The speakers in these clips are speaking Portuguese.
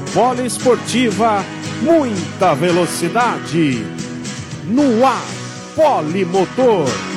Rádio Poliesportiva, muita velocidade. No ar, Polimotor.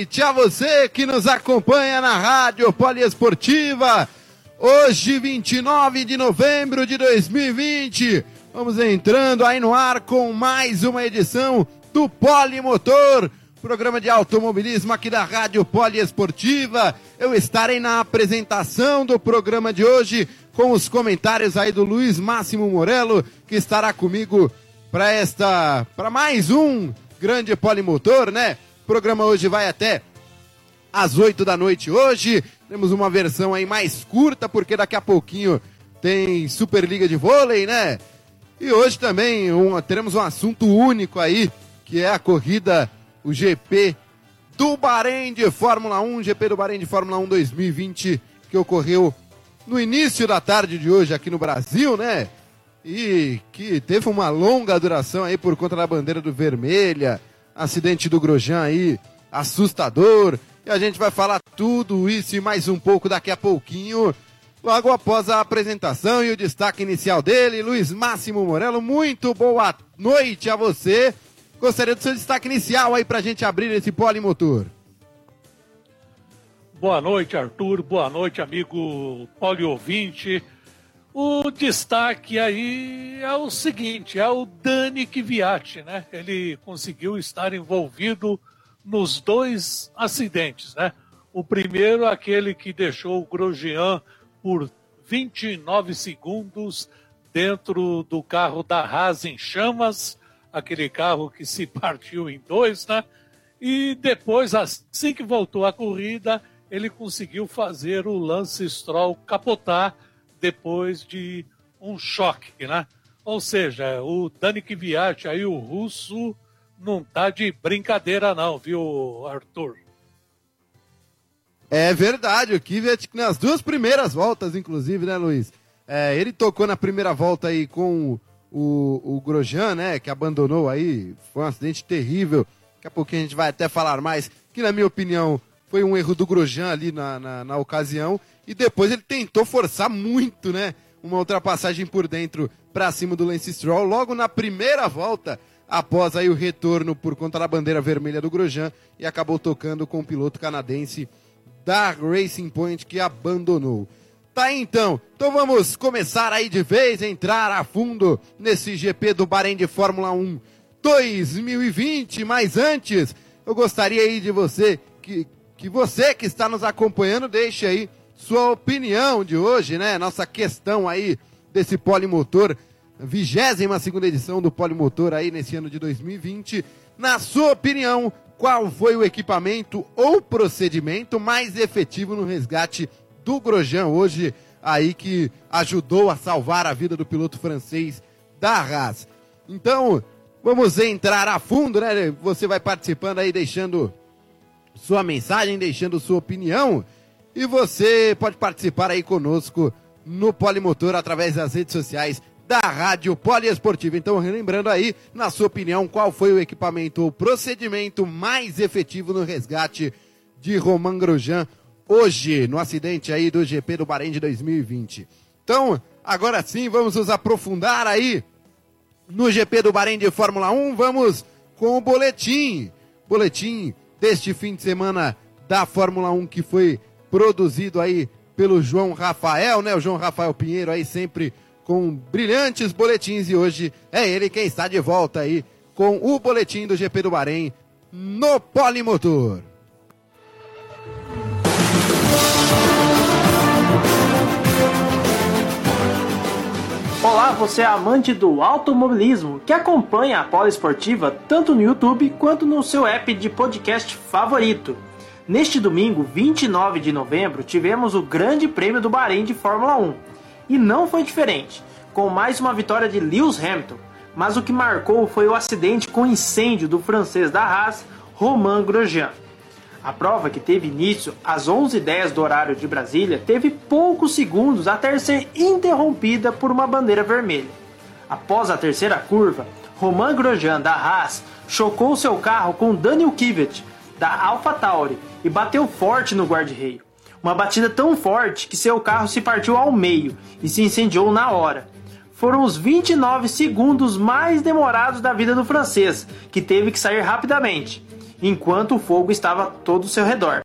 Noite a você que nos acompanha na Rádio Poliesportiva. Hoje, 29 de novembro de 2020, vamos entrando aí no ar com mais uma edição do Polimotor, programa de automobilismo aqui da Rádio Poliesportiva. Eu estarei na apresentação do programa de hoje com os comentários aí do Luiz Máximo Morello, que estará comigo para esta, para mais um grande polimotor, né? Programa hoje vai até às 8 da noite hoje. Temos uma versão aí mais curta, porque daqui a pouquinho tem Superliga de Vôlei, né? E hoje também um, teremos um assunto único aí, que é a corrida, o GP do Bahrein de Fórmula 1, GP do Bahrein de Fórmula 1 2020, que ocorreu no início da tarde de hoje aqui no Brasil, né? e que teve uma longa duração aí por conta da bandeira do vermelha, acidente do Grosjean aí, assustador. E a gente vai falar tudo isso e mais um pouco daqui a pouquinho, logo após a apresentação e o destaque inicial dele, Luiz Máximo Morello. Muito boa noite a você. Gostaria do seu destaque inicial aí pra gente abrir esse polimotor. Boa noite, Arthur. Boa noite, amigo poliouvinte. O destaque aí é o seguinte, é o Dani Kvyat, né? Ele conseguiu estar envolvido nos dois acidentes, né? O primeiro, aquele que deixou o Grosjean por 29 segundos dentro do carro da Haas em chamas, aquele carro que se partiu em dois, né? E depois, assim que voltou a corrida, ele conseguiu fazer o Lance Stroll capotar depois de um choque, né? Ou seja, o Dani Kvyat aí, o russo, não tá de brincadeira não, viu, Arthur? É verdade, o Kvyat nas duas primeiras voltas, inclusive, né, Luiz? É, ele tocou na primeira volta aí com o, o Grosjean, né, que abandonou aí, foi um acidente terrível. Daqui a pouquinho a gente vai até falar mais, que na minha opinião foi um erro do Grosjean ali na, na, na ocasião. E depois ele tentou forçar muito, né? Uma ultrapassagem por dentro para cima do Lance Stroll, logo na primeira volta, após aí o retorno por conta da bandeira vermelha do Grosjean, e acabou tocando com o piloto canadense da Racing Point que abandonou. Tá aí, então, então vamos começar aí de vez, entrar a fundo nesse GP do Bahrein de Fórmula 1 2020, mas antes, eu gostaria aí de você que, que você que está nos acompanhando deixe aí sua opinião de hoje, né? Nossa questão aí desse polimotor, 22 segunda edição do polimotor aí nesse ano de 2020. Na sua opinião, qual foi o equipamento ou procedimento mais efetivo no resgate do Grosjean hoje aí que ajudou a salvar a vida do piloto francês da Haas? Então, vamos entrar a fundo, né? Você vai participando aí, deixando sua mensagem, deixando sua opinião. E você pode participar aí conosco no Polimotor através das redes sociais da Rádio Poliesportiva. Então, relembrando aí, na sua opinião, qual foi o equipamento ou procedimento mais efetivo no resgate de Romain Grosjean hoje, no acidente aí do GP do Bahrein de 2020. Então, agora sim, vamos nos aprofundar aí no GP do Bahrein de Fórmula 1. Vamos com o boletim. Boletim deste fim de semana da Fórmula 1 que foi produzido aí pelo João Rafael, né? O João Rafael Pinheiro aí sempre com brilhantes boletins e hoje é ele quem está de volta aí com o boletim do GP do Bahrein no Polimotor. Você é amante do automobilismo que acompanha a Polo Esportiva tanto no YouTube quanto no seu app de podcast favorito. Neste domingo, 29 de novembro, tivemos o Grande Prêmio do Bahrein de Fórmula 1. E não foi diferente, com mais uma vitória de Lewis Hamilton. Mas o que marcou foi o acidente com incêndio do francês da Haas, Romain Grosjean. A prova, que teve início às 11h10 do horário de Brasília, teve poucos segundos até ser interrompida por uma bandeira vermelha. Após a terceira curva, Romain Grosjean da Haas chocou seu carro com Daniel Kivet da AlphaTauri e bateu forte no guarda-reio. Uma batida tão forte que seu carro se partiu ao meio e se incendiou na hora. Foram os 29 segundos mais demorados da vida do francês, que teve que sair rapidamente enquanto o fogo estava todo ao seu redor.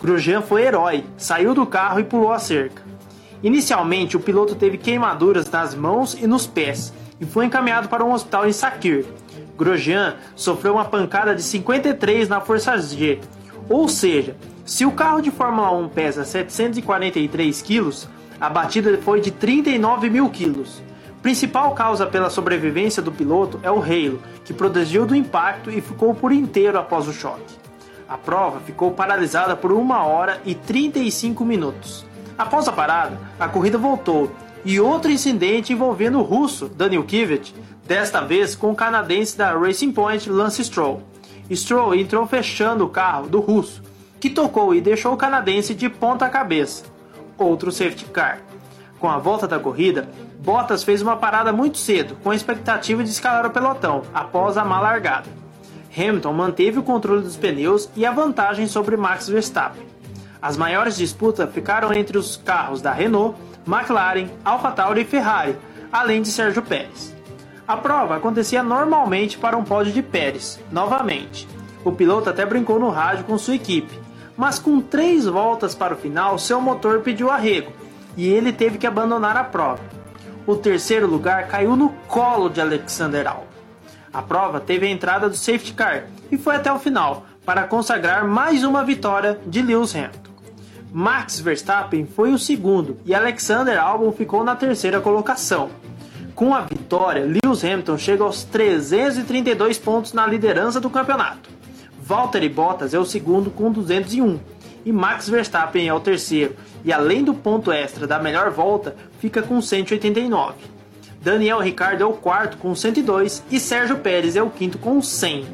Grosjean foi herói, saiu do carro e pulou a cerca. Inicialmente, o piloto teve queimaduras nas mãos e nos pés e foi encaminhado para um hospital em Sakir. Grosjean sofreu uma pancada de 53 na força G, ou seja, se o carro de Fórmula 1 pesa 743 quilos, a batida foi de 39 mil quilos. Principal causa pela sobrevivência do piloto é o Halo, que protegeu do impacto e ficou por inteiro após o choque. A prova ficou paralisada por 1 hora e 35 minutos. Após a parada, a corrida voltou e outro incidente envolvendo o russo Daniel Kivet, desta vez com o canadense da Racing Point Lance Stroll. Stroll entrou fechando o carro do russo, que tocou e deixou o canadense de ponta cabeça. Outro safety car. Com a volta da corrida, Bottas fez uma parada muito cedo, com a expectativa de escalar o pelotão após a má largada. Hamilton manteve o controle dos pneus e a vantagem sobre Max Verstappen. As maiores disputas ficaram entre os carros da Renault, McLaren, AlphaTauri e Ferrari, além de Sérgio Pérez. A prova acontecia normalmente para um pódio de Pérez, novamente. O piloto até brincou no rádio com sua equipe, mas com três voltas para o final, seu motor pediu arrego e ele teve que abandonar a prova. O terceiro lugar caiu no colo de Alexander Albon. A prova teve a entrada do safety car e foi até o final para consagrar mais uma vitória de Lewis Hamilton. Max Verstappen foi o segundo e Alexander Albon ficou na terceira colocação. Com a vitória, Lewis Hamilton chega aos 332 pontos na liderança do campeonato. Valtteri Bottas é o segundo com 201 e Max Verstappen é o terceiro, e além do ponto extra da melhor volta, fica com 189. Daniel Ricciardo é o quarto com 102 e Sérgio Pérez é o quinto com 100.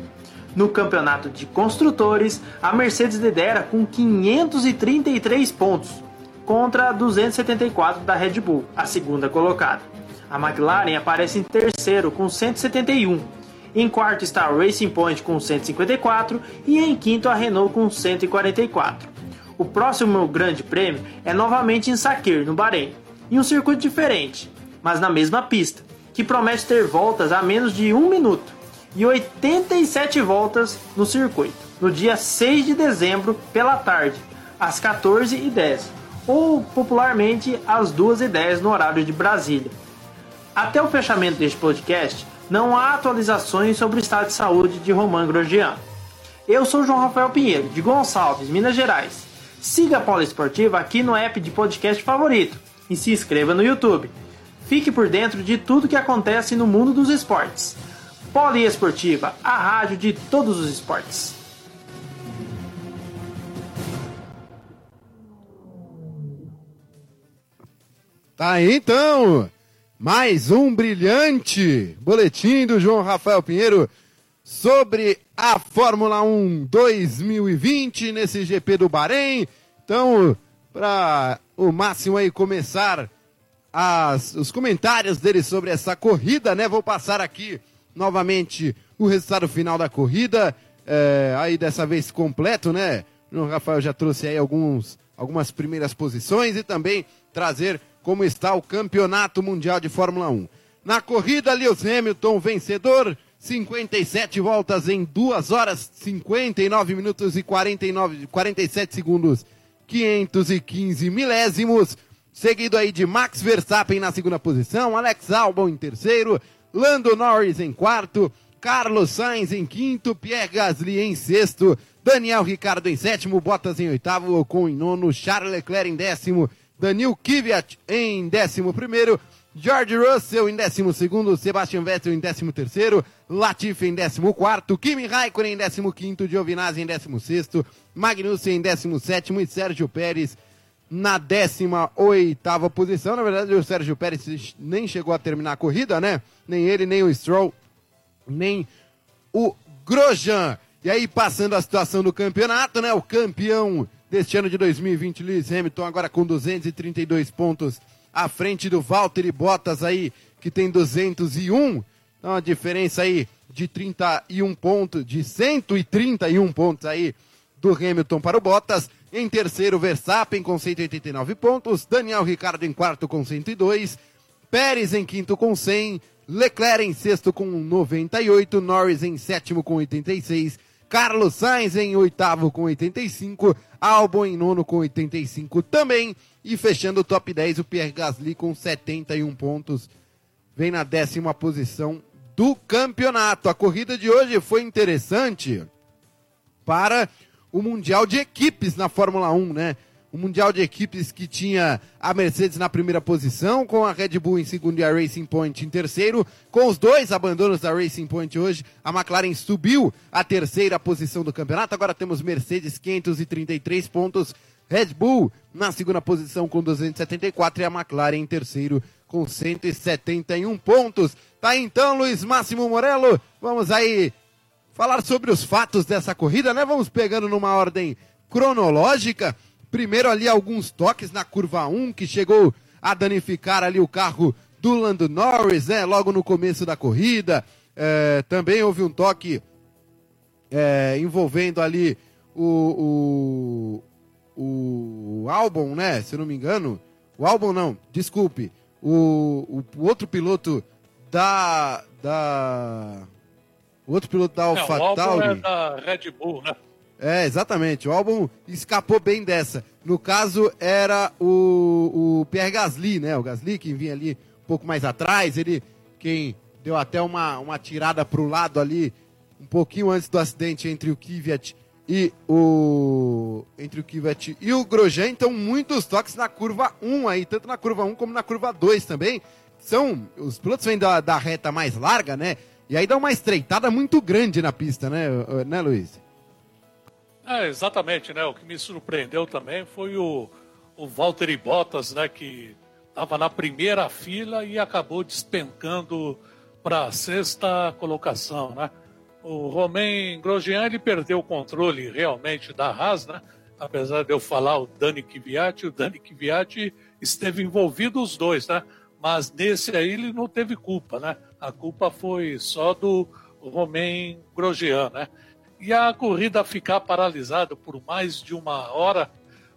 No campeonato de construtores, a Mercedes lidera com 533 pontos, contra 274 da Red Bull, a segunda colocada. A McLaren aparece em terceiro com 171. Em quarto está a Racing Point com 154 e em quinto a Renault com 144. O próximo grande prêmio é novamente em Sakir, no Bahrein, em um circuito diferente, mas na mesma pista, que promete ter voltas a menos de um minuto e 87 voltas no circuito, no dia 6 de dezembro pela tarde, às 14h10, ou popularmente às 2h10 no horário de Brasília. Até o fechamento deste podcast, não há atualizações sobre o estado de saúde de Romain Grosjean. Eu sou João Rafael Pinheiro, de Gonçalves, Minas Gerais. Siga a Poliesportiva aqui no app de podcast favorito e se inscreva no YouTube. Fique por dentro de tudo que acontece no mundo dos esportes. Poliesportiva, a rádio de todos os esportes. Tá aí então, mais um brilhante boletim do João Rafael Pinheiro sobre a Fórmula 1 2020 nesse GP do Bahrein. Então, para o Máximo aí começar as, os comentários dele sobre essa corrida, né? Vou passar aqui novamente o resultado final da corrida, é, aí dessa vez completo, né? O Rafael já trouxe aí alguns, algumas primeiras posições e também trazer como está o Campeonato Mundial de Fórmula 1. Na corrida, Lewis Hamilton vencedor, 57 voltas em 2 horas, 59 minutos e 49, 47 segundos, 515 milésimos. Seguido aí de Max Verstappen na segunda posição, Alex Albon em terceiro, Lando Norris em quarto, Carlos Sainz em quinto, Pierre Gasly em sexto, Daniel Ricardo em sétimo, Bottas em oitavo, Ocon em nono, Charles Leclerc em décimo, Daniel Kvyat em décimo primeiro, George Russell em décimo segundo, Sebastian Vettel em décimo terceiro, Latifi em décimo quarto, Kimi Raikkonen em décimo quinto, Giovinazzi em décimo sexto, Magnussen em décimo sétimo e Sérgio Pérez na 18 posição. Na verdade, o Sérgio Pérez nem chegou a terminar a corrida, né? Nem ele, nem o Stroll, nem o Grosjean. E aí, passando a situação do campeonato, né? O campeão deste ano de 2020, Lewis Hamilton, agora com 232 pontos à frente do Valtteri Bottas aí, que tem 201. Então, a diferença aí de 31 pontos, de 131 pontos aí do Hamilton para o Bottas. Em terceiro, Verstappen com 189 pontos. Daniel Ricardo em quarto com 102. Pérez em quinto com 100. Leclerc em sexto com 98. Norris em sétimo com 86. Carlos Sainz em oitavo com 85. Albon em nono com 85 também. E fechando o top 10, o Pierre Gasly com 71 pontos. Vem na décima posição do campeonato. A corrida de hoje foi interessante para o Mundial de Equipes na Fórmula 1, né? O Mundial de Equipes que tinha a Mercedes na primeira posição, com a Red Bull em segundo e a Racing Point em terceiro. Com os dois abandonos da Racing Point hoje, a McLaren subiu a terceira posição do campeonato. Agora temos Mercedes 533 pontos, Red Bull na segunda posição com 274 e a McLaren em terceiro com 171 pontos. Tá então, Luiz Máximo Morello, vamos aí falar sobre os fatos dessa corrida, né? Vamos pegando numa ordem cronológica. Primeiro ali alguns toques na curva 1 que chegou a danificar ali o carro do Lando Norris, né? Logo no começo da corrida. É, também houve um toque é, envolvendo ali o, o, o Albon, né? Se eu não me engano. O Albon não, desculpe. O, o, o outro piloto da, da o outro piloto da AlphaTauri. É, é da Red Bull, né? É, exatamente. O álbum escapou bem dessa. No caso, era o, o Pierre Gasly, né? O Gasly que vinha ali um pouco mais atrás. Ele quem deu até uma, uma tirada para o lado ali, um pouquinho antes do acidente entre o Kvyat e o entre o Kvyat e o Grosjean. Então, muitos toques na curva 1 aí, tanto na curva 1 como na curva 2 também. São os pilotos vêm da, da reta mais larga, né? E aí dá uma estreitada muito grande na pista, né, né Luiz? É, exatamente, né? O que me surpreendeu também foi o, o Valtteri Bottas, né? Que estava na primeira fila e acabou despencando para a sexta colocação, né? O Romain Grosjean, ele perdeu o controle realmente da Haas, né? Apesar de eu falar o Dani Kvyat, o Dani Kvyat esteve envolvido os dois, né? Mas nesse aí ele não teve culpa, né? A culpa foi só do Romain Grosjean, né? E a corrida ficar paralisada por mais de uma hora,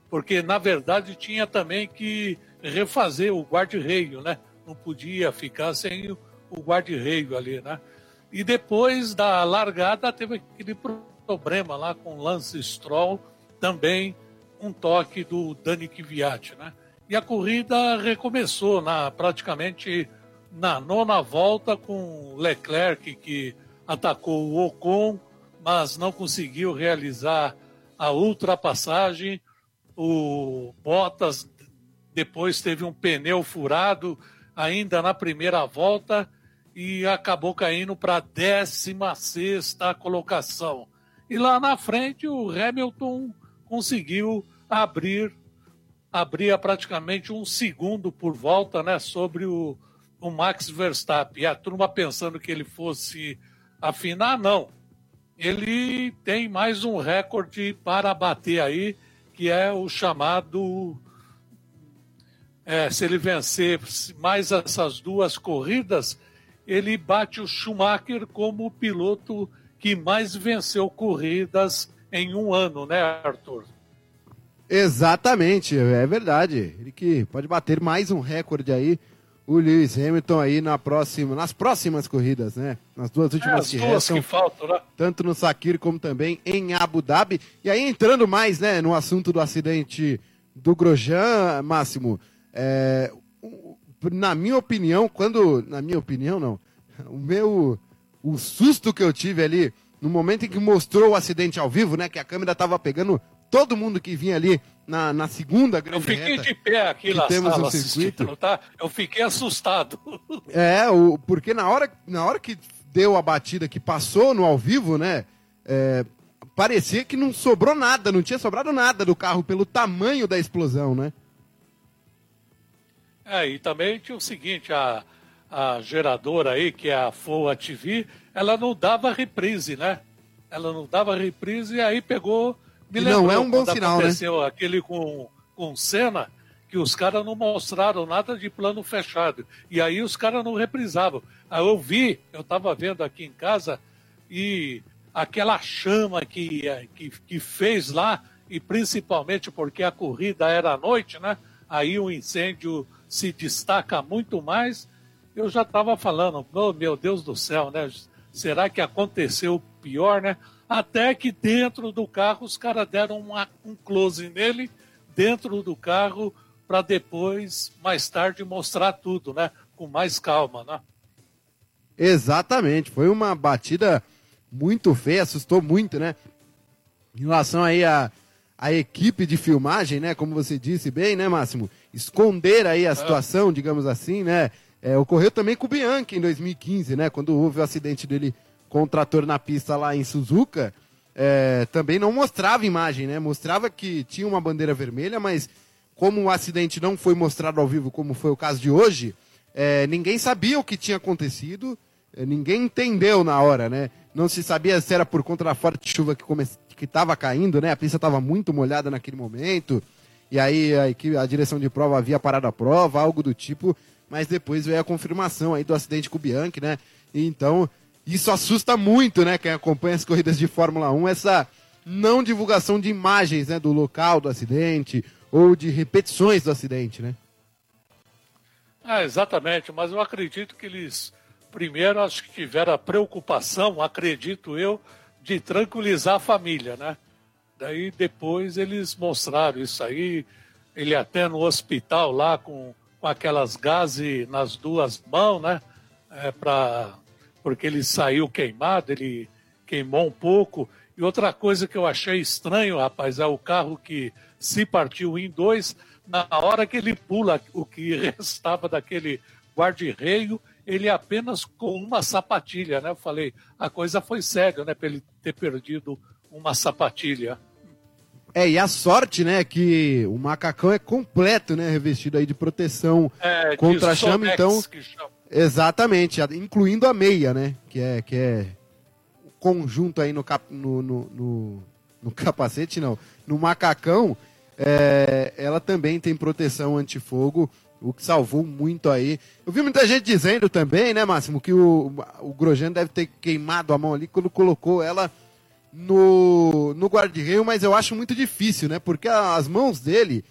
porque na verdade tinha também que refazer o guarda-reio, né? Não podia ficar sem o guarda-reio ali, né? E depois da largada teve aquele problema lá com Lance Stroll, também um toque do Dani Kvyat, né? E a corrida recomeçou na praticamente na nona volta com Leclerc que atacou o Ocon, mas não conseguiu realizar a ultrapassagem. O Bottas depois teve um pneu furado ainda na primeira volta e acabou caindo para a 16 colocação. E lá na frente o Hamilton conseguiu abrir abria praticamente um segundo por volta, né, sobre o, o Max Verstappen. E a turma pensando que ele fosse afinar, não. Ele tem mais um recorde para bater aí, que é o chamado é, se ele vencer mais essas duas corridas, ele bate o Schumacher como o piloto que mais venceu corridas em um ano, né, Arthur? Exatamente, é verdade. Ele que pode bater mais um recorde aí, o Lewis Hamilton aí na próxima, nas próximas corridas, né? Nas duas últimas é, as que duas restam, que faltam, né? tanto no Sakir como também em Abu Dhabi. E aí entrando mais, né, no assunto do acidente do Grosjean, Máximo, é, na minha opinião, quando, na minha opinião não, o meu, o susto que eu tive ali no momento em que mostrou o acidente ao vivo, né, que a câmera tava pegando todo mundo que vinha ali na, na segunda grande Eu fiquei reta, de pé aqui na temos sala um circuito. tá? Eu fiquei assustado. É, o, porque na hora, na hora que deu a batida, que passou no ao vivo, né? é, parecia que não sobrou nada, não tinha sobrado nada do carro pelo tamanho da explosão, né? É, e também tinha o seguinte, a, a geradora aí, que é a FOA TV, ela não dava reprise, né? Ela não dava reprise e aí pegou... Me não é um bom sinal, né? aconteceu aquele com, com Senna, que os caras não mostraram nada de plano fechado. E aí os caras não reprisavam. Aí eu vi, eu estava vendo aqui em casa, e aquela chama que, eh, que, que fez lá, e principalmente porque a corrida era à noite, né? Aí o incêndio se destaca muito mais. Eu já estava falando, oh, meu Deus do céu, né? Será que aconteceu o pior, né? Até que dentro do carro os caras deram uma- um close nele, dentro do carro, para depois, mais tarde, mostrar tudo, né? Com mais calma, né? Exatamente, foi uma batida muito feia, assustou muito, né? Em relação aí a, a equipe de filmagem, né? Como você disse bem, né, Máximo? Esconder aí a situação, digamos assim, né? É, ocorreu também com o Bianchi em 2015, né? Quando houve o acidente dele com o trator na pista lá em Suzuka, é, também não mostrava imagem, né? Mostrava que tinha uma bandeira vermelha, mas como o acidente não foi mostrado ao vivo, como foi o caso de hoje, é, ninguém sabia o que tinha acontecido, é, ninguém entendeu na hora, né? Não se sabia se era por conta da forte chuva que come... estava caindo, né? A pista estava muito molhada naquele momento, e aí a, equipe, a direção de prova havia parado a prova, algo do tipo, mas depois veio a confirmação aí do acidente com o Bianchi, né? E então, isso assusta muito, né? Quem acompanha as corridas de Fórmula 1, essa não divulgação de imagens, né? Do local do acidente, ou de repetições do acidente, né? É, exatamente, mas eu acredito que eles, primeiro, acho que tiveram a preocupação, acredito eu, de tranquilizar a família, né? Daí depois eles mostraram isso aí, ele até no hospital lá com, com aquelas gases nas duas mãos, né? É, pra, porque ele saiu queimado, ele queimou um pouco. E outra coisa que eu achei estranho, rapaz, é o carro que se partiu em dois, na hora que ele pula o que restava daquele guarda-reio, ele apenas com uma sapatilha, né? Eu falei, a coisa foi séria, né? Para ele ter perdido uma sapatilha. É, e a sorte, né, que o macacão é completo, né, revestido aí de proteção É, de contra a chama, então, que chama. Exatamente, incluindo a meia, né, que é, que é o conjunto aí no, cap, no, no, no- no capacete, não, no macacão, é, ela também tem proteção antifogo, o que salvou muito aí. Eu vi muita gente dizendo também, né, Máximo, que o, o Grosjean deve ter queimado a mão ali quando colocou ela no, no guarda-reio, mas eu acho muito difícil, né? Porque as mãos dele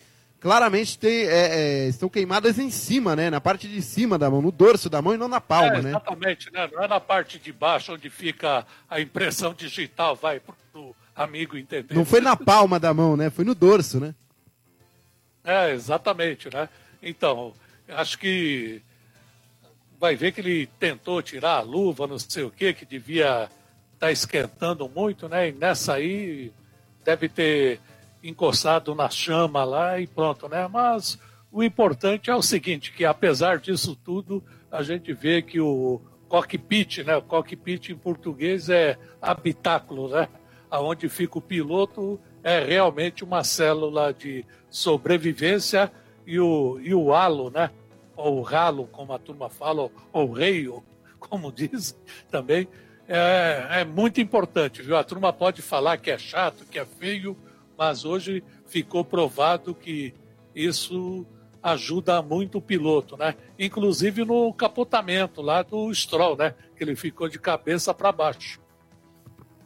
claramente tem, é, é, estão queimadas em cima, né? Na parte de cima da mão, no dorso da mão e não na palma, é, né? Exatamente, né? Não é na parte de baixo onde fica a impressão digital, vai pro amigo entender. Não foi na palma da mão, né? Foi no dorso, né? É, exatamente, né? Então, acho que vai ver que ele tentou tirar a luva, não sei o que, que devia estar esquentando muito, né? E nessa aí deve ter encostado na chama lá e pronto, né? Mas o importante é o seguinte, que apesar disso tudo, a gente vê que o cockpit, né? O cockpit em português é habitáculo, né? Aonde fica o piloto é realmente uma célula de sobrevivência e o, e o halo, né? Ou ralo, como a turma fala, ou, reio, como diz também, é, é muito importante, viu? A turma pode falar que é chato, que é feio, mas hoje ficou provado que isso ajuda muito o piloto, né? Inclusive no capotamento lá do Stroll, né? Que ele ficou de cabeça para baixo.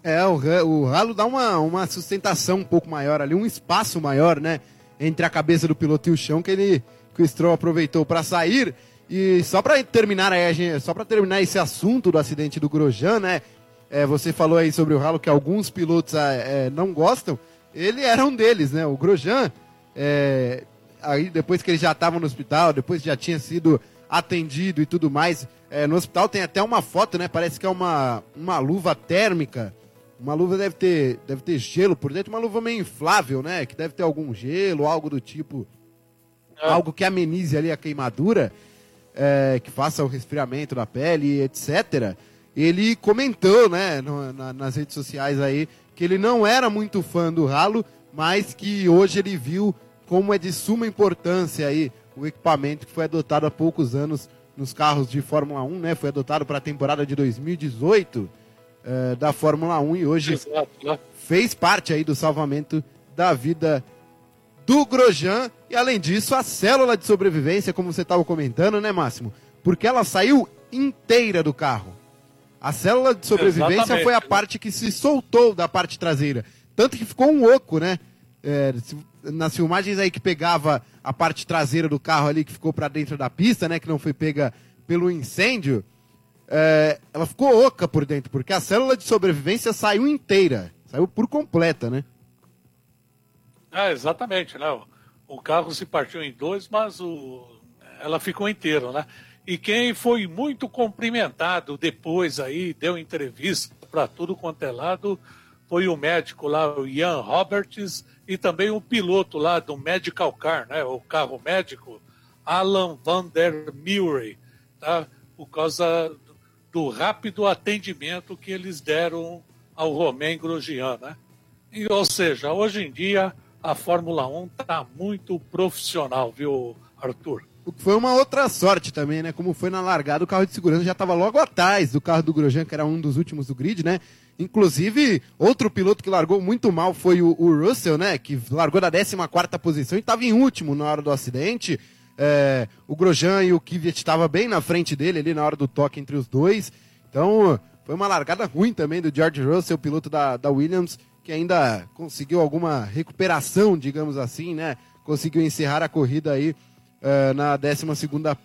É, o, o ralo dá uma, uma sustentação um pouco maior ali, um espaço maior, né? Entre a cabeça do piloto e o chão que ele que o Stroll aproveitou para sair. E só para terminar aí, só para terminar esse assunto do acidente do Grosjean, né? É, você falou aí sobre o ralo que alguns pilotos é, não gostam. Ele era um deles, né? O Grosjean, é, aí depois que ele já estava no hospital, depois já tinha sido atendido e tudo mais, é, no hospital tem até uma foto, né? Parece que é uma, uma luva térmica. Uma luva deve ter, deve ter gelo por dentro, uma luva meio inflável, né? Que deve ter algum gelo, algo do tipo. É. Algo que amenize ali a queimadura, é, que faça o resfriamento da pele, etc ele comentou, né, no, na, nas redes sociais aí, que ele não era muito fã do ralo, mas que hoje ele viu como é de suma importância aí o equipamento que foi adotado há poucos anos nos carros de Fórmula 1, né? Foi adotado para a temporada de 2018 eh, da Fórmula 1 e hoje Exato, né? fez parte aí do salvamento da vida do Grosjean e além disso a célula de sobrevivência, como você estava comentando, né, Máximo? Porque ela saiu inteira do carro. A célula de sobrevivência Exatamente. foi a parte que se soltou da parte traseira. Tanto que ficou um oco, né? É, nas filmagens aí que pegava a parte traseira do carro ali, que ficou para dentro da pista, né? Que não foi pega pelo incêndio. É, ela ficou oca por dentro, porque a célula de sobrevivência saiu inteira. Saiu por completa, né? É, exatamente, né? O carro se partiu em dois, mas o... ela ficou inteira, né? E quem foi muito cumprimentado depois aí, deu entrevista para tudo quanto é lado, foi o médico lá, o Ian Roberts, e também o piloto lá do Medical Car, né, o carro médico, Alan Van der Murray, tá? por causa do rápido atendimento que eles deram ao Romain Grosjean. Né? E, ou seja, hoje em dia a Fórmula 1 está muito profissional, viu, Arthur? Foi uma outra sorte também, né? Como foi na largada, o carro de segurança já estava logo atrás do carro do Grosjean, que era um dos últimos do grid, né? Inclusive, outro piloto que largou muito mal foi o, o Russell, né? Que largou da 14 posição e estava em último na hora do acidente. É, o Grosjean e o Kvyat estavam bem na frente dele ali na hora do toque entre os dois. Então, foi uma largada ruim também do George Russell, piloto da, da Williams, que ainda conseguiu alguma recuperação, digamos assim, né? Conseguiu encerrar a corrida aí uh, na 12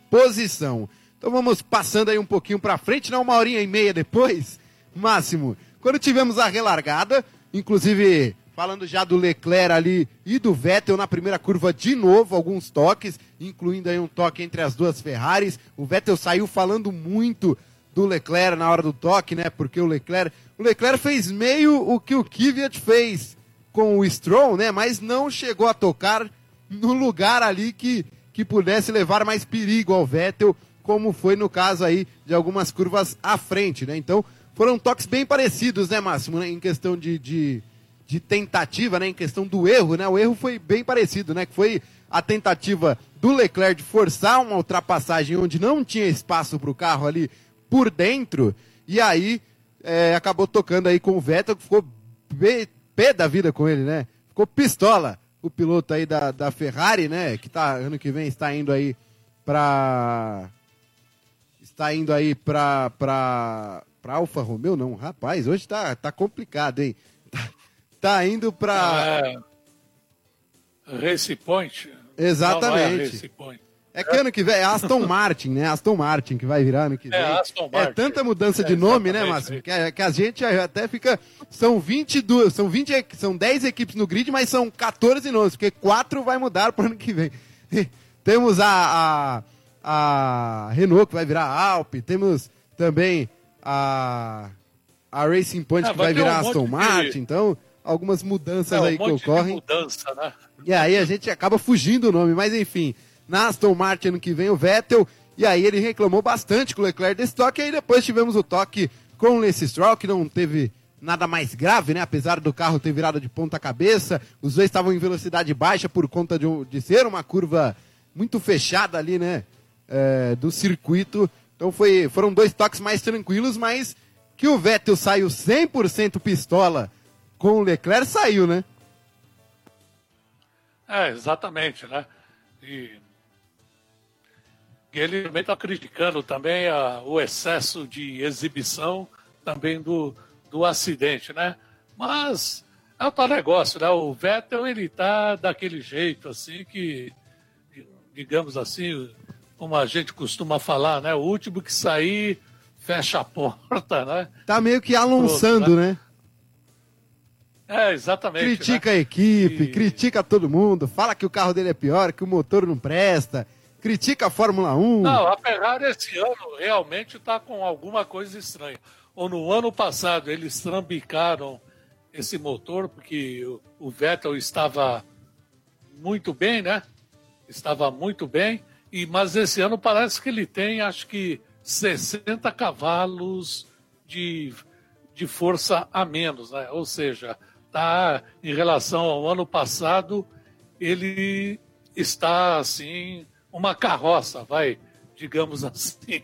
posição. Então vamos passando aí um pouquinho para frente, não uma horinha e meia depois, máximo. Quando tivemos a relargada, inclusive falando já do Leclerc ali e do Vettel na primeira curva de novo, alguns toques, incluindo aí um toque entre as duas Ferraris. O Vettel saiu falando muito do Leclerc na hora do toque, né? Porque o Leclerc, o Leclerc fez meio o que o Kvyat fez com o Stroll, né? Mas não chegou a tocar no lugar ali que que pudesse levar mais perigo ao Vettel, como foi no caso aí de algumas curvas à frente, né? Então, foram toques bem parecidos, né, Máximo, né? em questão de, de, de, tentativa, né? Em questão do erro, né? O erro foi bem parecido, né? Que foi a tentativa do Leclerc de forçar uma ultrapassagem onde não tinha espaço para o carro ali por dentro, e aí é, acabou tocando aí com o Vettel, que ficou pé da vida com ele, né? Ficou pistola o piloto aí da, da Ferrari, né? Que tá, ano que vem está indo aí para está indo aí para para para Alfa Romeo, não, rapaz, hoje tá, tá complicado, hein? Tá, tá indo para é, Race Point. Exatamente. Não, não é Race Point. É que ano que vem é Aston Martin, né? Aston Martin que vai virar ano que é, vem. É, Aston Martin. é tanta mudança de nome, né, Márcio? Que, que, a gente até fica. São 22, são 20, são 10 equipes no grid, mas são 14 nomes, porque 4 vai mudar para o ano que vem. temos a, a, a, Renault que vai virar a Alpe, temos também a, a Racing Point ah, que vai, vai virar um Aston Martin, de... então algumas mudanças é, um aí que ocorrem. mudança, né? E aí a gente acaba fugindo o nome, mas enfim na Aston Martin ano que vem o Vettel. E aí ele reclamou bastante com o Leclerc desse toque. E aí depois tivemos o toque com o Lance Stroll, que não teve nada mais grave, né? Apesar do carro ter virado de ponta cabeça. Os dois estavam em velocidade baixa por conta de, um, de ser uma curva muito fechada ali, né? É, do circuito. Então foi, foram dois toques mais tranquilos, mas que o Vettel saiu 100% pistola com o Leclerc, saiu, né? É, exatamente, né? E E ele também está criticando também a, o excesso de exibição também do, do acidente, né? Mas é o tal negócio, né? O Vettel, ele tá daquele jeito, assim, que, digamos assim, como a gente costuma falar, né? O último que sair, fecha a porta, né? Tá meio que alonçando, né? É, exatamente. Critica né? a equipe, E- critica todo mundo, fala que o carro dele é pior, que o motor não presta, critica a Fórmula 1. Não, a Ferrari esse ano realmente está com alguma coisa estranha. Ou no ano passado eles trambicaram esse motor porque o- Vettel estava muito bem, né? Estava muito bem. E mas esse ano parece que ele tem, acho que 60 cavalos de, de força a menos, né? Ou seja, tá em relação ao ano passado, ele está assim uma carroça, vai, digamos assim.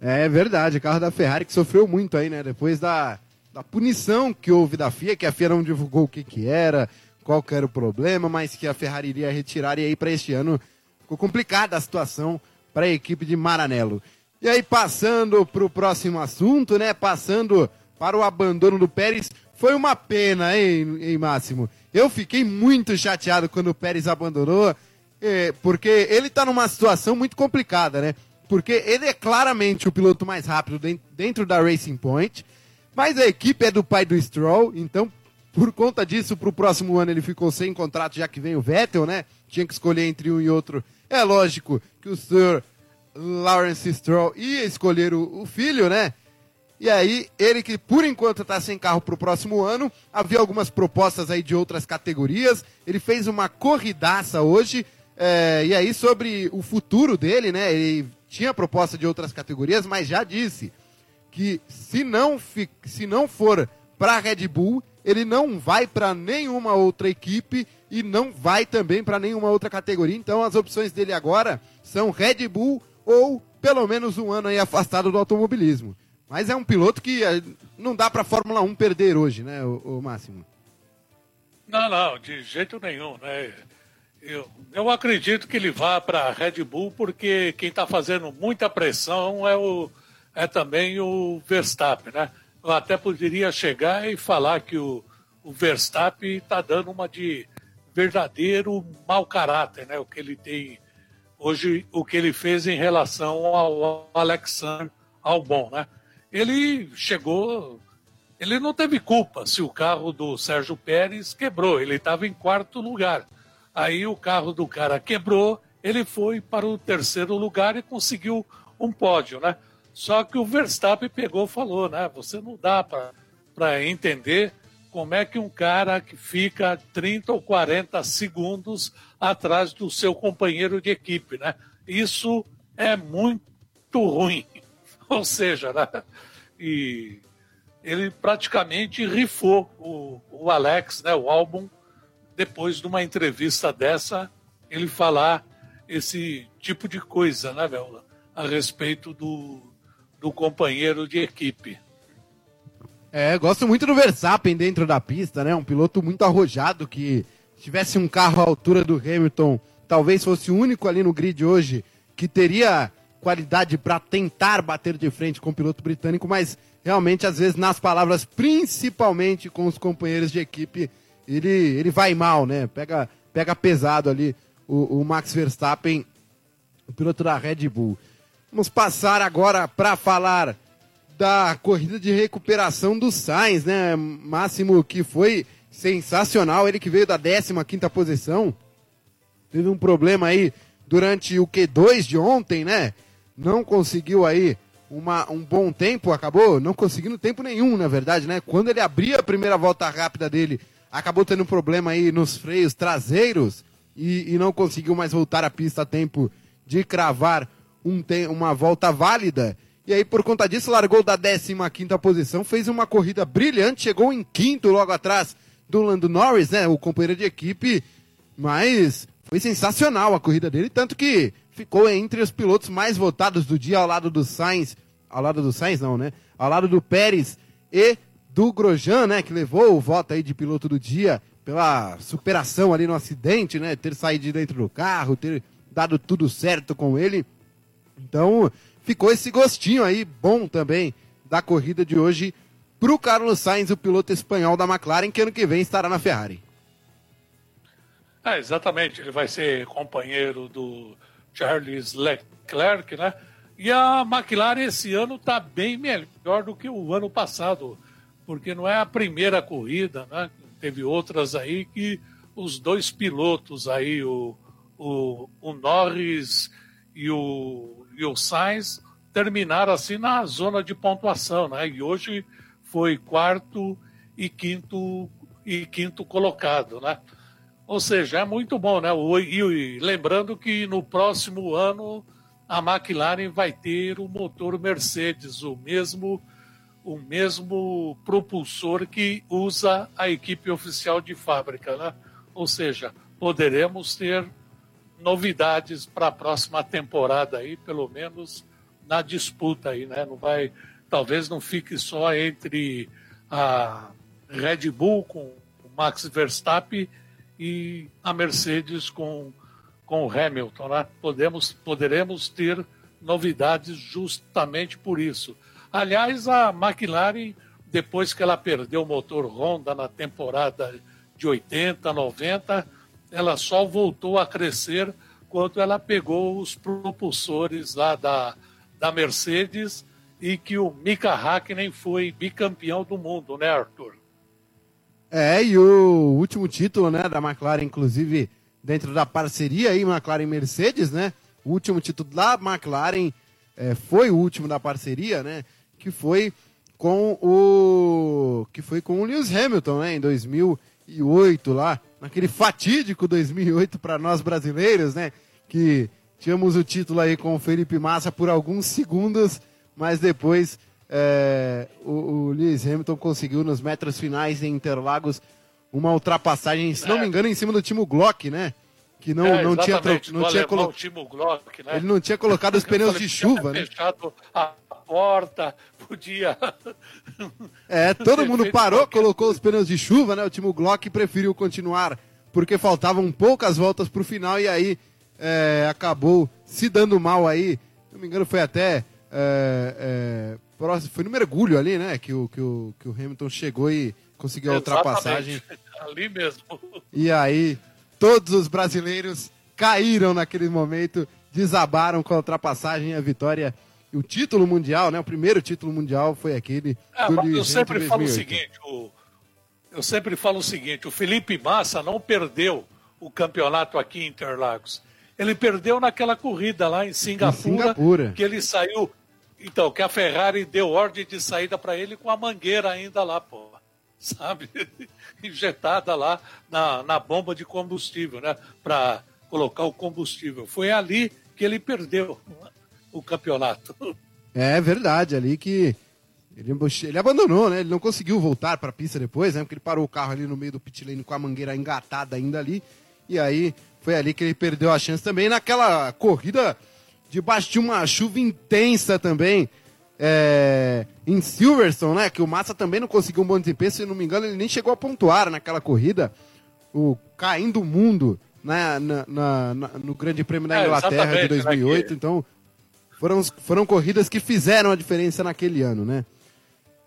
É verdade, carro da Ferrari que sofreu muito aí, né? Depois da, da punição que houve da FIA, que a FIA não divulgou o que que era, qual que era o problema, mas que a Ferrari iria retirar e aí para este ano ficou complicada a situação para a equipe de Maranello. E aí passando para o próximo assunto, né? Passando para o abandono do Pérez, foi uma pena, hein, hein Máximo? Eu fiquei muito chateado quando o Pérez abandonou, eh, porque ele tá numa situação muito complicada, né? Porque ele é claramente o piloto mais rápido den- dentro da Racing Point, mas a equipe é do pai do Stroll, então por conta disso, pro próximo ano ele ficou sem contrato, já que vem o Vettel, né? Tinha que escolher entre um e outro. É lógico que o Sr. Lawrence Stroll ia escolher o, o filho, né? E aí, ele que por enquanto está sem carro para o próximo ano, havia algumas propostas aí de outras categorias. Ele fez uma corridaça hoje. É, e aí, sobre o futuro dele, né? Ele tinha proposta de outras categorias, mas já disse que se não, fi- se não for para a Red Bull, ele não vai para nenhuma outra equipe e não vai também para nenhuma outra categoria. Então as opções dele agora são Red Bull ou pelo menos um ano aí afastado do automobilismo. Mas é um piloto que eh, não dá para Fórmula 1 perder hoje, né, o, o Máximo? Não, não, de jeito nenhum, né? Eu, eu acredito que ele vá para a Red Bull porque quem está fazendo muita pressão é, o, é também o Verstappen, né? Eu até poderia chegar e falar que o, o Verstappen está dando uma de verdadeiro mau caráter, né? O que ele tem hoje, o que ele fez em relação ao Alexander Albon, né? Ele chegou ele não teve culpa se o carro do Sérgio Pérez quebrou, ele estava em quarto lugar. Aí o carro do cara quebrou, ele foi para o terceiro lugar e conseguiu um pódio, né? Só que o Verstappen pegou e falou, né? Você não dá para entender como é que um cara que fica 30 ou 40 segundos atrás do seu companheiro de equipe, né? Isso é muito ruim. Ou seja, né? E ele praticamente rifou o, o Alex, né, o álbum, depois de uma entrevista dessa, ele falar esse tipo de coisa, né, Velda? A respeito do, do companheiro de equipe. É, gosto muito do Verstappen dentro da pista, né? Um piloto muito arrojado que se tivesse um carro à altura do Hamilton, talvez fosse o único ali no grid hoje que teria qualidade para tentar bater de frente com o piloto britânico, mas realmente às vezes nas palavras, principalmente com os companheiros de equipe, ele, ele vai mal, né? Pega, pega pesado ali o, o Max Verstappen, o piloto da Red Bull. Vamos passar agora para falar da corrida de recuperação do Sainz, né? Máximo que foi sensacional, ele que veio da 15ª posição. Teve um problema aí durante o Q2 de ontem, né? Não conseguiu aí uma, um bom tempo, acabou não conseguindo tempo nenhum, na verdade, né? Quando ele abria a primeira volta rápida dele, acabou tendo um problema aí nos freios traseiros e, e não conseguiu mais voltar à pista a tempo de cravar um te- uma volta válida. E aí, por conta disso, largou da 15ª posição, fez uma corrida brilhante, chegou em quinto logo atrás do Lando Norris, né? O companheiro de equipe, mas foi sensacional a corrida dele, tanto que ficou entre os pilotos mais votados do dia ao lado do Sainz, ao lado do Sainz não, né? Ao lado do Pérez e do Grosjean, né? Que levou o voto aí de piloto do dia pela superação ali no acidente, né? Ter saído de dentro do carro, ter dado tudo certo com ele. Então, ficou esse gostinho aí bom também da corrida de hoje para o Carlos Sainz, o piloto espanhol da McLaren, que ano que vem estará na Ferrari. É, exatamente, ele vai ser companheiro do Charles Leclerc, né? E a McLaren esse ano está bem melhor do que o ano passado, porque não é a primeira corrida, né? Teve outras aí que os dois pilotos aí, o, o, o Norris e o, e o Sainz, terminaram assim na zona de pontuação, né? E hoje foi quarto e quinto e quinto colocado, né? Ou seja, é muito bom, né? E, lembrando que no próximo ano a McLaren vai ter o motor Mercedes, o mesmo o mesmo propulsor que usa a equipe oficial de fábrica, né? Ou seja, poderemos ter novidades para a próxima temporada aí, pelo menos na disputa aí, né? Não vai, talvez não fique só entre a Red Bull com o Max Verstappen e a Mercedes com com o Hamilton, né? Podemos, poderemos ter novidades justamente por isso. Aliás, a McLaren, depois que ela perdeu o motor Honda na temporada de 80, 90, ela só voltou a crescer quando ela pegou os propulsores lá da, da Mercedes e que o Mika Hakkinen foi bicampeão do mundo, né, Arthur? É, e o último título, né, da McLaren, inclusive, dentro da parceria aí McLaren Mercedes, né? O último título da McLaren é, foi o último da parceria, né? Que foi com o que foi com o Lewis Hamilton, né? Em 2008 lá, naquele fatídico 2008 para nós brasileiros, né? Que tínhamos o título aí com o Felipe Massa por alguns segundos, mas depois é, o, o Lewis Hamilton conseguiu nos metros finais em Interlagos uma ultrapassagem, se é. não me engano, em cima do Timo Glock, né? Que não, é, não tinha, não tinha colo... Glock, né? Ele não tinha colocado os pneus de chuva, né? Fechado a porta, podia. É, todo mundo parou, colocou os pneus de chuva, né? O Timo Glock preferiu continuar porque faltavam poucas voltas para o final e aí é, acabou se dando mal aí. Se não me engano, foi até. É, é, foi no mergulho ali, né? Que o, que o, que o Hamilton chegou e conseguiu a ultrapassagem. Ali mesmo. E aí, todos os brasileiros caíram naquele momento, desabaram com a ultrapassagem e a vitória. O título mundial, né? O primeiro título mundial foi aquele. É, eu sempre falo o seguinte: o, eu sempre falo o seguinte: o Felipe Massa não perdeu o campeonato aqui em Interlagos. Ele perdeu naquela corrida lá em Singapura, em Singapura. que ele saiu. Então, que a Ferrari deu ordem de saída para ele com a mangueira ainda lá, pô sabe? Injetada lá na, na bomba de combustível, né? Para colocar o combustível. Foi ali que ele perdeu o campeonato. É verdade, ali que ele, ele abandonou, né? Ele não conseguiu voltar para a pista depois, né? Porque ele parou o carro ali no meio do pit lane com a mangueira engatada ainda ali. E aí foi ali que ele perdeu a chance também naquela corrida debaixo de uma chuva intensa também é, em Silverstone, né? Que o Massa também não conseguiu um bom desempenho, se não me engano, ele nem chegou a pontuar naquela corrida. O caindo o mundo né, na, na, na, no Grande Prêmio da é, Inglaterra de 2008. Né, então, foram, foram corridas que fizeram a diferença naquele ano, né?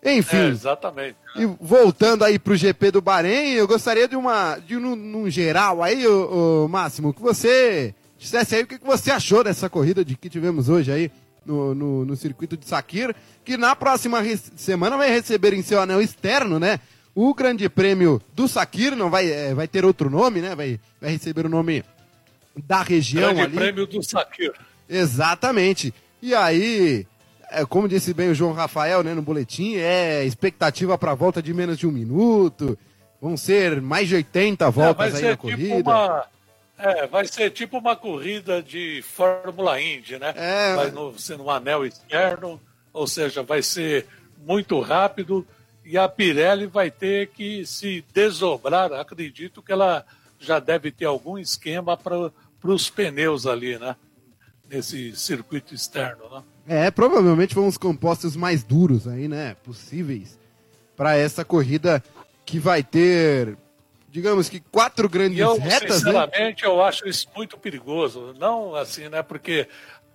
Enfim. É, exatamente. E voltando aí pro GP do Bahrein, eu gostaria de uma. de um, num geral aí, o, Máximo, que você dissesse aí o que você achou dessa corrida de que tivemos hoje aí no, no, no circuito de Sakir, que na próxima semana vai receber em seu anel externo, né? O Grande Prêmio do Sakir, não vai, é, vai ter outro nome, né? Vai, vai receber o nome da região Grande ali. Prêmio do Sakir. Exatamente. E aí, é, como disse bem o João Rafael, né, no boletim, é expectativa para volta de menos de um minuto. Vão ser mais de 80 voltas é, aí na tipo corrida. Uma é, vai ser tipo uma corrida de Fórmula Indy, né? É. Vai no, ser no anel externo, ou seja, vai ser muito rápido e a Pirelli vai ter que se desdobrar. Acredito que ela já deve ter algum esquema para os pneus ali, né? Nesse circuito externo, né? É, provavelmente vão os compostos mais duros aí, né? Possíveis para essa corrida que vai ter digamos que quatro grandes eu, retas, né? Sinceramente, eu acho isso muito perigoso. Não assim, né? Porque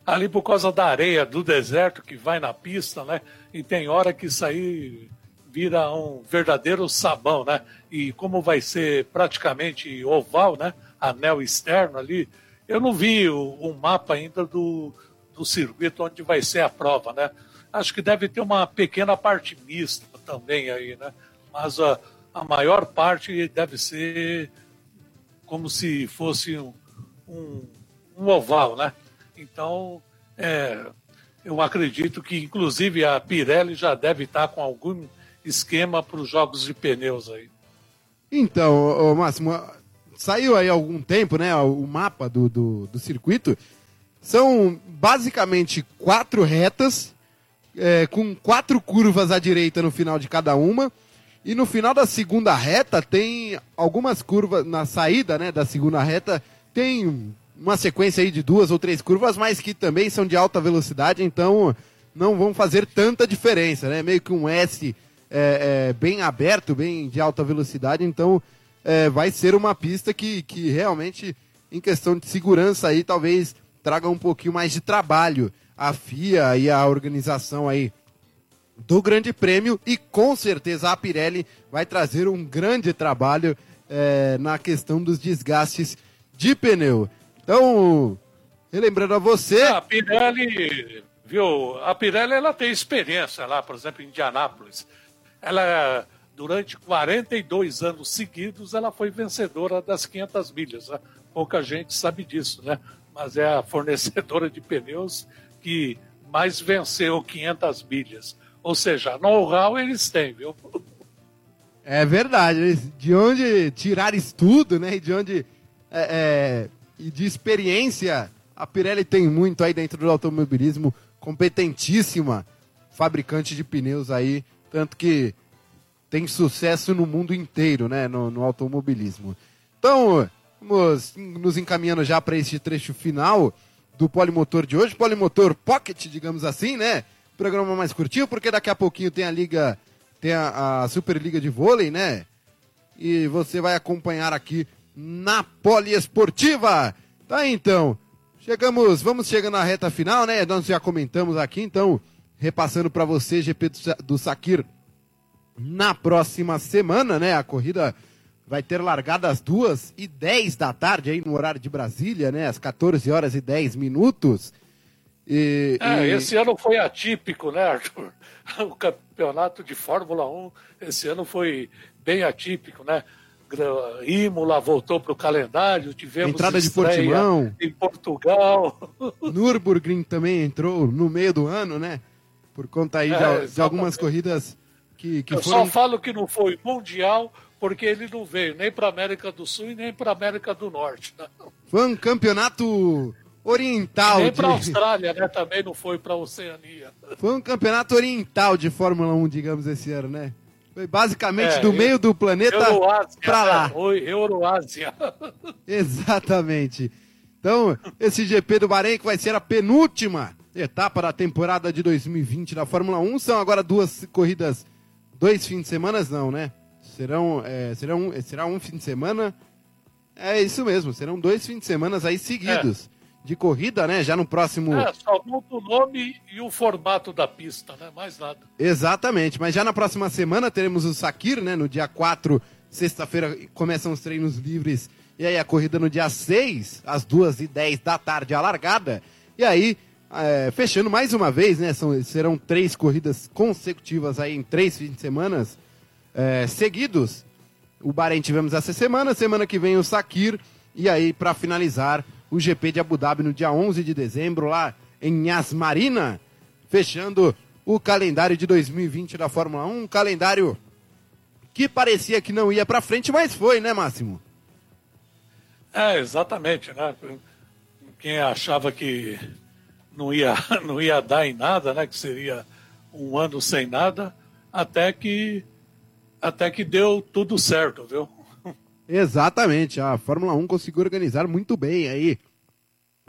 ali por causa da areia do deserto que vai na pista, né? E tem hora que isso aí vira um verdadeiro sabão, né? E como vai ser praticamente oval, né? Anel externo ali, eu não vi o, mapa ainda do, do circuito onde vai ser a prova, né? Acho que deve ter uma pequena parte mista também aí, né? Mas a, a maior parte deve ser como se fosse um, um, um oval, né? Então, é, eu acredito que, inclusive, a Pirelli já deve estar com algum esquema para os jogos de pneus aí. Então, ô, Máximo, saiu aí há algum tempo, né, o mapa do, do, do circuito. São basicamente quatro retas, é, com quatro curvas à direita no final de cada uma. E no final da segunda reta tem algumas curvas, na saída né, da segunda reta, tem uma sequência aí de duas ou três curvas, mas que também são de alta velocidade, então não vão fazer tanta diferença, né? Meio que um S é, é, bem aberto, bem de alta velocidade, então é, vai ser uma pista que, que realmente, em questão de segurança aí, talvez traga um pouquinho mais de trabalho a FIA e a organização aí do Grande Prêmio e com certeza a Pirelli vai trazer um grande trabalho é, na questão dos desgastes de pneu. Então, relembrando a você. A Pirelli, viu? A Pirelli ela tem experiência lá, por exemplo, em Indianápolis. Ela, durante 42 anos seguidos, ela foi vencedora das 500 milhas. Né? Pouca gente sabe disso, né? Mas é a fornecedora de pneus que mais venceu 500 milhas. Ou seja, know-how eles têm, viu? É verdade. De onde tirar estudo, né? E de onde. É, é, e de experiência, a Pirelli tem muito aí dentro do automobilismo. Competentíssima fabricante de pneus aí. Tanto que tem sucesso no mundo inteiro, né? No, no automobilismo. Então, vamos nos encaminhando já para este trecho final do Polimotor de hoje. Polimotor Pocket, digamos assim, né? programa mais curtinho, porque daqui a pouquinho tem a liga, tem a, a Superliga de Vôlei, né? E você vai acompanhar aqui na Poliesportiva. Tá então, chegamos, vamos chegando na reta final, né? Nós já comentamos aqui, então, repassando para você, GP do, do Sakir na próxima semana, né? A corrida vai ter largada às duas e dez da tarde aí no horário de Brasília, né? Às 14 horas e 10 minutos. E, é, e... esse ano foi atípico, né, Arthur? O campeonato de Fórmula 1 esse ano foi bem atípico, né? Imola voltou para o calendário, tivemos entrada de Portimão em Portugal. Nürburgring também entrou no meio do ano, né? Por conta aí é, de, de, algumas corridas que, que Eu foram... só falo que não foi mundial porque ele não veio nem para América do Sul e nem para América do Norte. Né? Foi um campeonato oriental. Nem de... para a Austrália, né? Também não foi para a Oceania. Foi um campeonato oriental de Fórmula 1, digamos, esse ano, né? Foi basicamente é, do meio do planeta para lá. Né? Foi Euroásia. Exatamente. Então, esse GP do Bahrein que vai ser a penúltima etapa da temporada de 2020 da Fórmula 1. São agora duas corridas, dois fins de semana, não, né? Serão, é, serão, será um fim de semana. É isso mesmo, serão dois fins de semana aí seguidos. É de corrida, né? Já no próximo. É, só muda o nome e o formato da pista, né? Mais nada. Exatamente, mas já na próxima semana teremos o Sakir, né? No dia 4, sexta-feira, começam os treinos livres. E aí a corrida no dia 6, às 2h10 da tarde, a largada. E aí, é, fechando mais uma vez, né? São, serão três corridas consecutivas aí em três fins de semana é, seguidos. O Bahrein tivemos essa semana, semana que vem o Sakir. E aí, para finalizar, o GP de Abu Dhabi no dia 11 de dezembro, lá em Asmarina, fechando o calendário de 2020 da Fórmula 1, um calendário que parecia que não ia para frente, mas foi, né, Máximo? É, exatamente, né? Quem achava que não ia, não ia dar em nada, né? Que seria um ano sem nada, até que até que deu tudo certo, viu? Exatamente, a Fórmula 1 conseguiu organizar muito bem aí.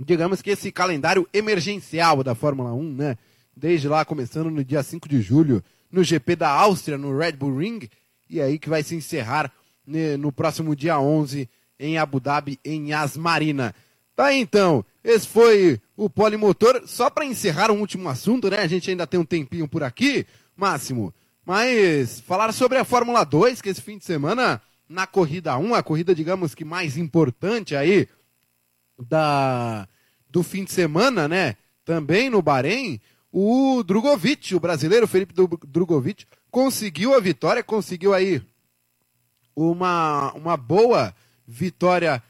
Digamos que esse calendário emergencial da Fórmula 1, né? Desde lá, começando no dia 5 de julho, no GP da Áustria, no Red Bull Ring, e aí que vai se encerrar né, no próximo dia 11 em Abu Dhabi, em Asmarina. Tá então, esse foi o Polimotor. Só para encerrar um último assunto, né? A gente ainda tem um tempinho por aqui, Máximo. Mas falar sobre a Fórmula 2, que esse fim de semana, na corrida 1, a corrida, digamos que mais importante aí da, do fim de semana, né? Também no Bahrein, o Drogovic, o brasileiro Felipe Drogovic, conseguiu a vitória, conseguiu aí uma, uma boa vitória,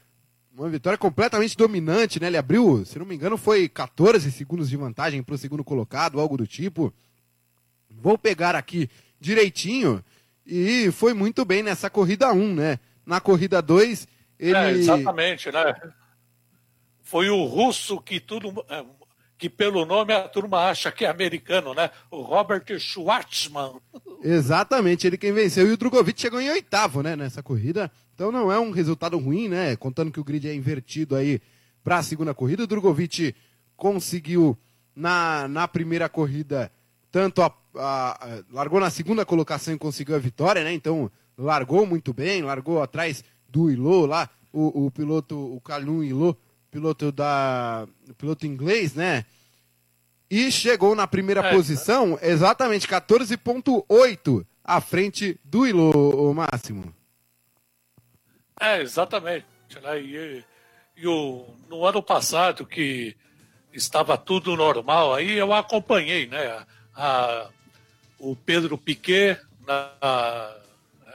uma vitória completamente dominante, né? Ele abriu, se não me engano, foi 14 segundos de vantagem para o segundo colocado, algo do tipo. Vou pegar aqui direitinho e foi muito bem nessa corrida 1, né? Na corrida 2, ele. É, exatamente, né? Foi o russo que tudo é, que pelo nome a turma acha que é americano, né? O Robert Schwartzman. Exatamente, ele quem venceu. E o Drogovic chegou em oitavo, né, nessa corrida. Então não é um resultado ruim, né? Contando que o grid é invertido aí para a segunda corrida. O Drogovic conseguiu na, na primeira corrida, tanto a, a, a, largou na segunda colocação e conseguiu a vitória, né? Então largou muito bem, largou atrás do Ilô lá, o, o piloto, o Calum Ilô piloto da piloto inglês, né? E chegou na primeira é. posição, exatamente 14.8 à frente do Ilo, o Máximo. É, exatamente. Né? E, e o, no ano passado, que estava tudo normal, aí eu acompanhei, né? A, o Pedro Piquet, na,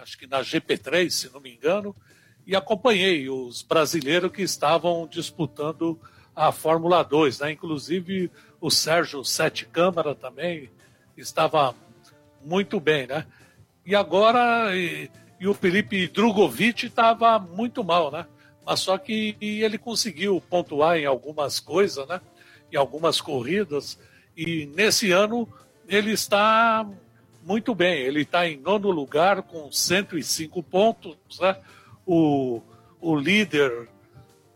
acho que na GP3, se não me engano, e acompanhei os brasileiros que estavam disputando a Fórmula 2, né? Inclusive o Sérgio Sete Câmara também estava muito bem, né? E agora e, o Felipe Drogovic estava muito mal, né? Mas só que ele conseguiu pontuar em algumas coisas, né? Em algumas corridas e nesse ano ele está muito bem. Ele está em nono lugar com 105 pontos, né? o, o líder,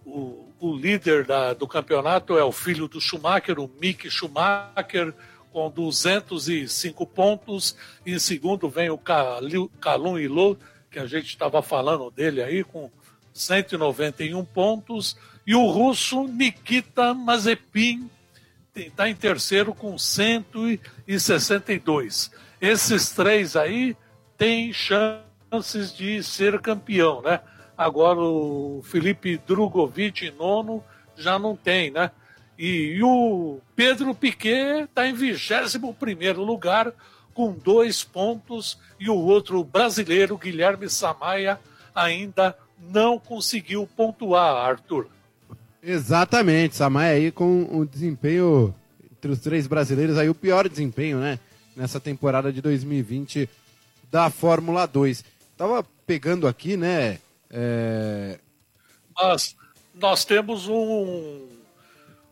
o, o líder da, do campeonato é o filho do Schumacher, o Mick Schumacher, com 205 pontos. Em segundo vem o Calum Ilô, que a gente estava falando dele aí, com 191 pontos. E o russo Nikita Mazepin está em terceiro com 162. Esses três aí têm chance chances de ser campeão, né? Agora o Felipe Drogovic, nono, já não tem, né? E, e o Pedro Piquet está em 21 lugar, com dois pontos, e o outro brasileiro, Guilherme Samaia, ainda não conseguiu pontuar, Arthur. Exatamente, Samaia aí com o desempenho entre os três brasileiros, aí o pior desempenho, né? Nessa temporada de 2020 da Fórmula 2. Tava pegando aqui, né? É... Mas nós temos um,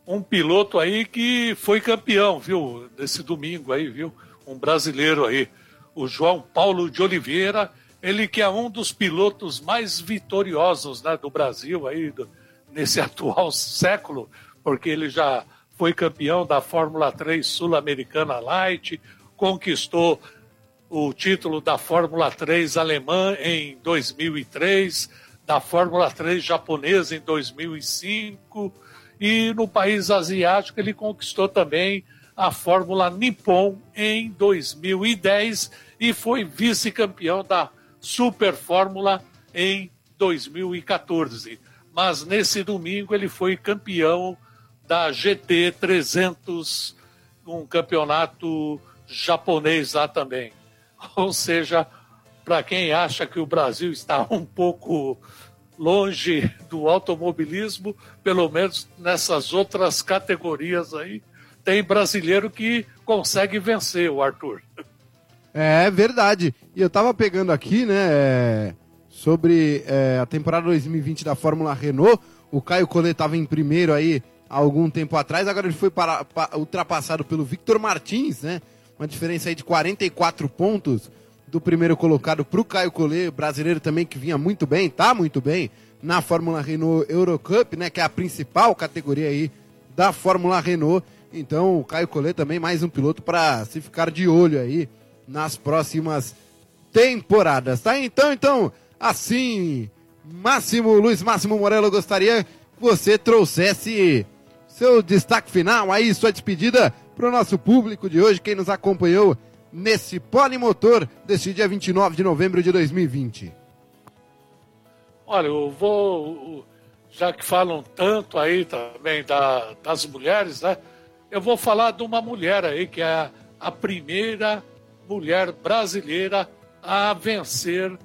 um piloto aí que foi campeão, viu? Nesse domingo aí, viu? Um brasileiro aí, o João Paulo de Oliveira, ele que é um dos pilotos mais vitoriosos né, do Brasil aí, do, nesse atual século, porque ele já foi campeão da Fórmula 3 Sul-Americana Light, conquistou o título da Fórmula 3 alemã em 2003, da Fórmula 3 japonesa em 2005 e no país asiático ele conquistou também a Fórmula Nippon em 2010 e foi vice-campeão da Super Fórmula em 2014. Mas nesse domingo ele foi campeão da GT 300, um campeonato japonês lá também. Ou seja, para quem acha que o Brasil está um pouco longe do automobilismo, pelo menos nessas outras categorias aí, tem brasileiro que consegue vencer o Arthur. É verdade. E eu tava pegando aqui, né, sobre é, a temporada 2020 da Fórmula Renault. O Caio Collet estava em primeiro aí há algum tempo atrás, agora ele foi para, para, ultrapassado pelo Victor Martins, né? uma diferença aí de 44 pontos do primeiro colocado para o Caio Collet, brasileiro também que vinha muito bem, tá muito bem na Fórmula Renault Eurocup, né, que é a principal categoria aí da Fórmula Renault. Então, o Caio Collet também mais um piloto para se ficar de olho aí nas próximas temporadas, tá? Então, então, Assim, Máximo, Luiz Máximo Morello, gostaria que você trouxesse seu destaque final aí, sua despedida para o nosso público de hoje, quem nos acompanhou nesse polimotor deste dia 29 de novembro de 2020. Olha, eu vou, já que falam tanto aí também da, das mulheres, né? Eu vou falar de uma mulher aí que é a primeira mulher brasileira a vencer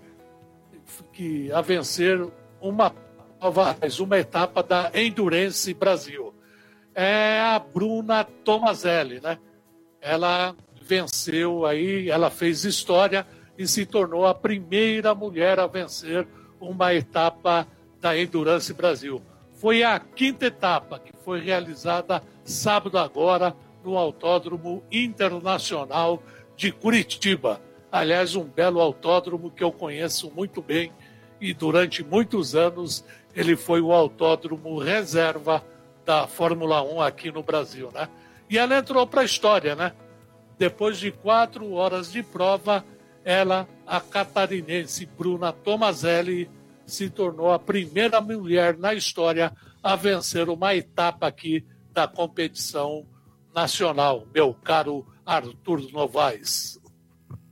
que a vencer uma uma etapa da Endurance Brasil. É a Bruna Tomazelli, né? Ela venceu aí, ela fez história e se tornou a primeira mulher a vencer uma etapa da Endurance Brasil. Foi a quinta etapa que foi realizada sábado agora no Autódromo Internacional de Curitiba. Aliás, um belo autódromo que eu conheço muito bem e durante muitos anos ele foi o autódromo reserva da Fórmula 1 aqui no Brasil, né? E ela entrou para a história, né? Depois de quatro horas de prova, ela, a catarinense Bruna Tomazelli, se tornou a primeira mulher na história a vencer uma etapa aqui da competição nacional, meu caro Arthur Novaes.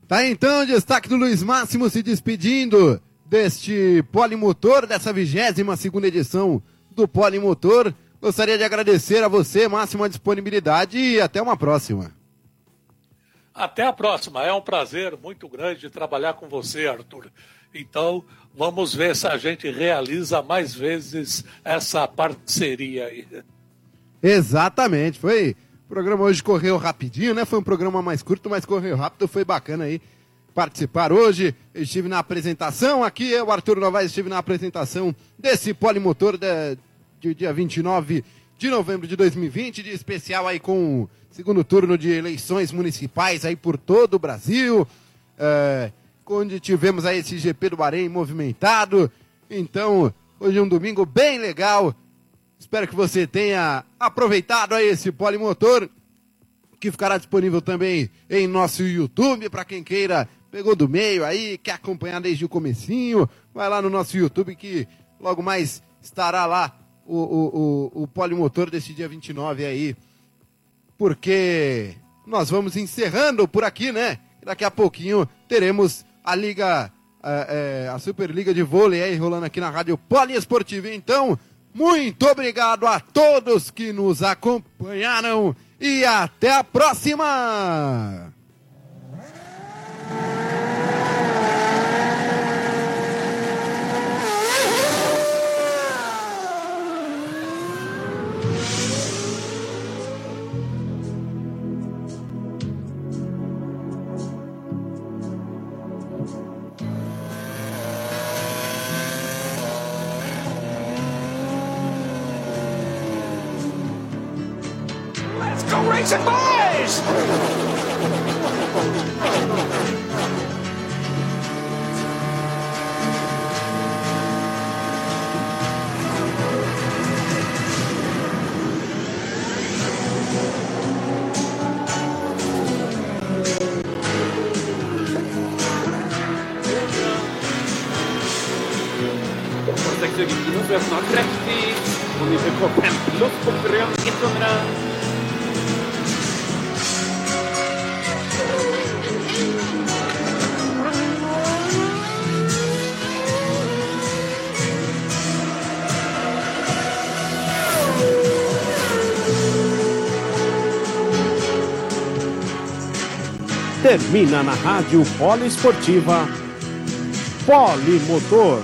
Tá então, destaque do Luiz Máximo se despedindo deste Polimotor, dessa 22 segunda edição do Polimotor. Gostaria de agradecer a você, Máximo, a disponibilidade e até uma próxima. Até a próxima. É um prazer muito grande trabalhar com você, Arthur. Então, vamos ver se a gente realiza mais vezes essa parceria aí. Exatamente. Foi. O programa hoje correu rapidinho, né? Foi um programa mais curto, mas correu rápido. Foi bacana aí participar hoje. Eu estive na apresentação aqui, eu, Arthur Novaes, estive na apresentação desse polimotor de, de dia 29 de novembro de 2020, de especial aí com segundo turno de eleições municipais aí por todo o Brasil, é, onde tivemos aí esse GP do Bahrein movimentado. Então, hoje é um domingo bem legal. Espero que você tenha aproveitado aí esse polimotor, que ficará disponível também em nosso YouTube, para quem queira, pegou do meio aí, quer acompanhar desde o comecinho, vai lá no nosso YouTube que logo mais estará lá o, o, o, o polimotor desse dia 29 aí porque nós vamos encerrando por aqui, né? Daqui a pouquinho teremos a Liga, é, é, a Superliga de Vôlei aí rolando aqui na Rádio Poliesportiva. Então, muito obrigado a todos que nos acompanharam e até a próxima! Termina na Rádio Poliesportiva Polimotor